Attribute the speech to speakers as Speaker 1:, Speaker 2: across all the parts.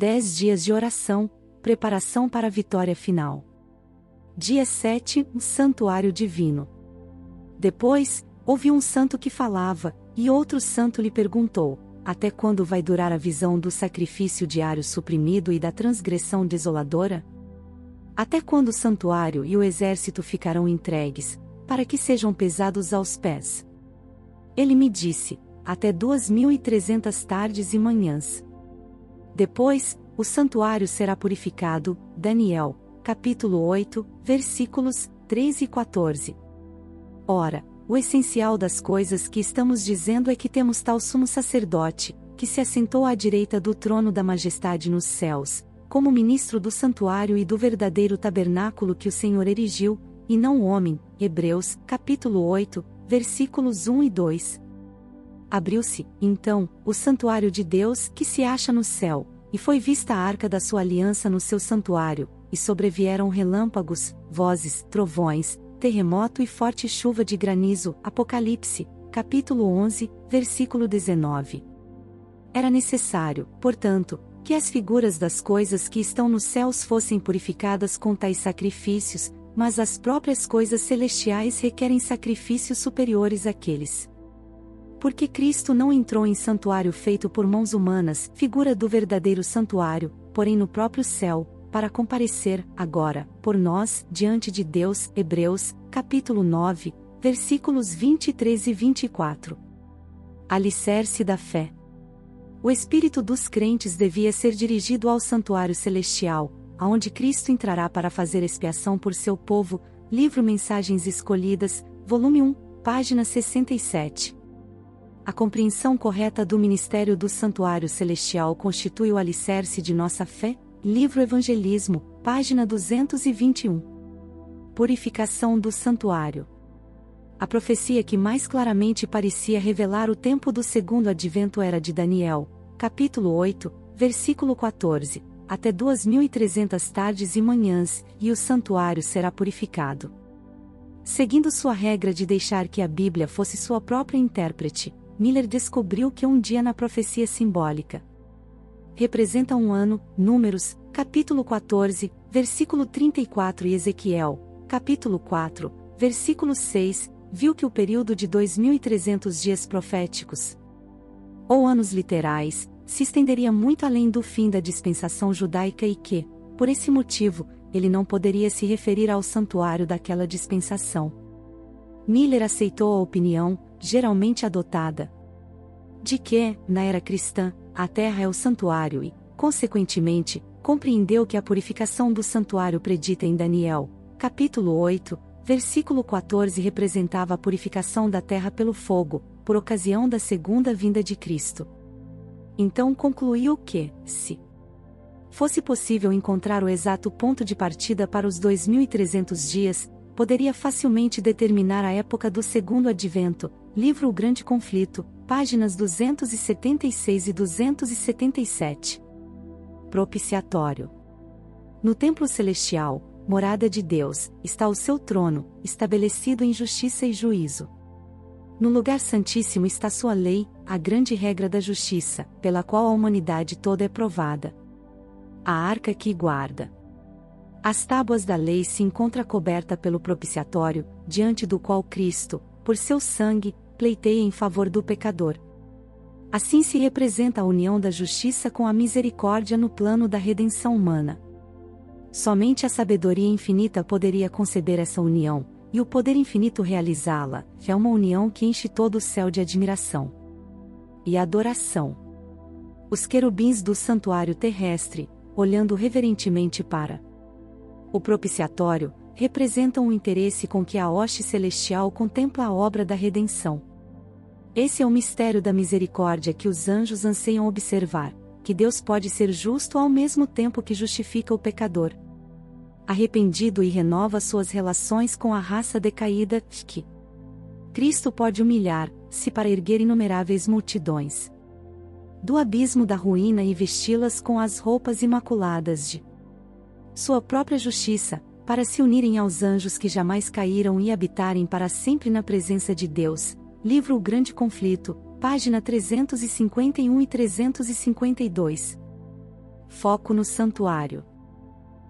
Speaker 1: Dez dias de oração, preparação para a vitória final. Dia 7, um Santuário Divino. Depois, ouviu um santo que falava, e outro santo lhe perguntou: Até quando vai durar a visão do sacrifício diário suprimido e da transgressão desoladora? Até quando o santuário e o exército ficarão entregues, para que sejam pesados aos pés? Ele me disse: Até duas mil e trezentas tardes e manhãs. Depois, o santuário será purificado. Daniel, capítulo 8, versículos 3 e 14. Ora, o essencial das coisas que estamos dizendo é que temos tal sumo sacerdote, que se assentou à direita do trono da majestade nos céus, como ministro do santuário e do verdadeiro tabernáculo que o Senhor erigiu, e não homem. Hebreus, capítulo 8, versículos 1 e 2. Abriu-se, então, o santuário de Deus que se acha no céu, e foi vista a arca da sua aliança no seu santuário, e sobrevieram relâmpagos, vozes, trovões, terremoto e forte chuva de granizo. Apocalipse, capítulo 11, versículo 19. Era necessário, portanto, que as figuras das coisas que estão nos céus fossem purificadas com tais sacrifícios, mas as próprias coisas celestiais requerem sacrifícios superiores àqueles. Porque Cristo não entrou em santuário feito por mãos humanas, figura do verdadeiro santuário, porém no próprio céu, para comparecer, agora, por nós, diante de Deus. Hebreus, capítulo 9, versículos 23 e 24. Alicerce da fé. O espírito dos crentes devia ser dirigido ao santuário celestial, aonde Cristo entrará para fazer expiação por seu povo. Livro Mensagens Escolhidas, volume 1, página 67. A compreensão correta do ministério do Santuário Celestial constitui o alicerce de nossa fé. Livro Evangelismo, página 221. Purificação do Santuário. A profecia que mais claramente parecia revelar o tempo do segundo advento era de Daniel, capítulo 8, versículo 14, até 2300 tardes e manhãs, e o santuário será purificado. Seguindo sua regra de deixar que a Bíblia fosse sua própria intérprete, Miller descobriu que um dia na profecia simbólica representa um ano, Números, capítulo 14, versículo 34 e Ezequiel, capítulo 4, versículo 6, viu que o período de 2300 dias proféticos ou anos literais se estenderia muito além do fim da dispensação judaica e que, por esse motivo, ele não poderia se referir ao santuário daquela dispensação. Miller aceitou a opinião, geralmente adotada. De que, na era cristã, a terra é o santuário e, consequentemente, compreendeu que a purificação do santuário predita em Daniel, capítulo 8, versículo 14 representava a purificação da terra pelo fogo, por ocasião da segunda vinda de Cristo. Então concluiu que, se fosse possível encontrar o exato ponto de partida para os 2300 dias, poderia facilmente determinar a época do segundo advento, livro O Grande Conflito, páginas 276 e 277. Propiciatório. No templo celestial, morada de Deus, está o seu trono, estabelecido em justiça e juízo. No lugar santíssimo está sua lei, a grande regra da justiça, pela qual a humanidade toda é provada. A arca que guarda. As tábuas da lei se encontra coberta pelo propiciatório, diante do qual Cristo, por seu sangue, pleiteia em favor do pecador. Assim se representa a união da justiça com a misericórdia no plano da redenção humana. Somente a sabedoria infinita poderia conceber essa união, e o poder infinito realizá-la, é uma união que enche todo o céu de admiração e adoração. Os querubins do santuário terrestre, olhando reverentemente para o propiciatório, representam o interesse com que a hoste celestial contempla a obra da redenção. Esse é o mistério da misericórdia que os anjos anseiam observar, que Deus pode ser justo ao mesmo tempo que justifica o pecador. Arrependido e renova suas relações com a raça decaída, que Cristo pode humilhar, se para erguer inumeráveis multidões do abismo da ruína e vesti-las com as roupas imaculadas de sua própria justiça, para se unirem aos anjos que jamais caíram e habitarem para sempre na presença de Deus, Livro O Grande Conflito, página 351 e 352. Foco no santuário.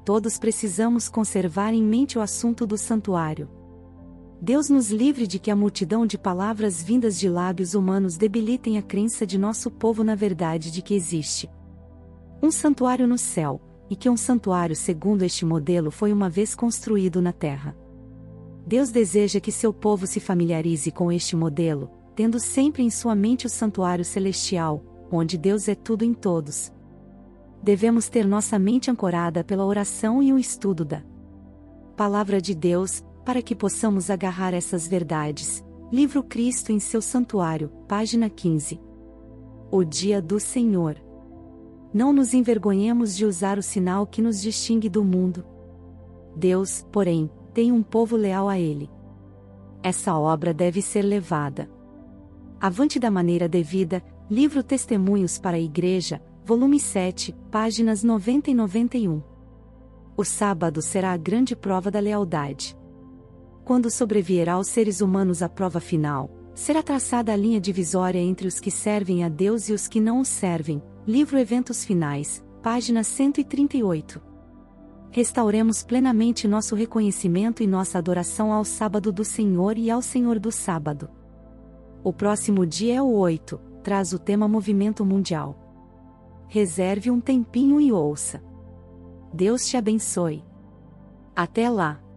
Speaker 1: Todos precisamos conservar em mente o assunto do santuário. Deus nos livre de que a multidão de palavras vindas de lábios humanos debilitem a crença de nosso povo na verdade de que existe um santuário no céu, e que um santuário segundo este modelo foi uma vez construído na terra. Deus deseja que seu povo se familiarize com este modelo, tendo sempre em sua mente o santuário celestial, onde Deus é tudo em todos. Devemos ter nossa mente ancorada pela oração e o estudo da Palavra de Deus, para que possamos agarrar essas verdades. Livro Cristo em seu Santuário, página 15. O Dia do Senhor. Não nos envergonhemos de usar o sinal que nos distingue do mundo. Deus, porém, tem um povo leal a Ele. Essa obra deve ser levada avante da maneira devida, livro Testemunhos para a Igreja, volume 7, páginas 90 e 91. O sábado será a grande prova da lealdade quando sobrevier aos seres humanos a prova final, será traçada a linha divisória entre os que servem a Deus e os que não o servem. Livro Eventos Finais, página 138. Restauremos plenamente nosso reconhecimento e nossa adoração ao sábado do Senhor e ao Senhor do sábado. O próximo dia é o 8, traz o tema Movimento Mundial. Reserve um tempinho e ouça. Deus te abençoe. Até lá!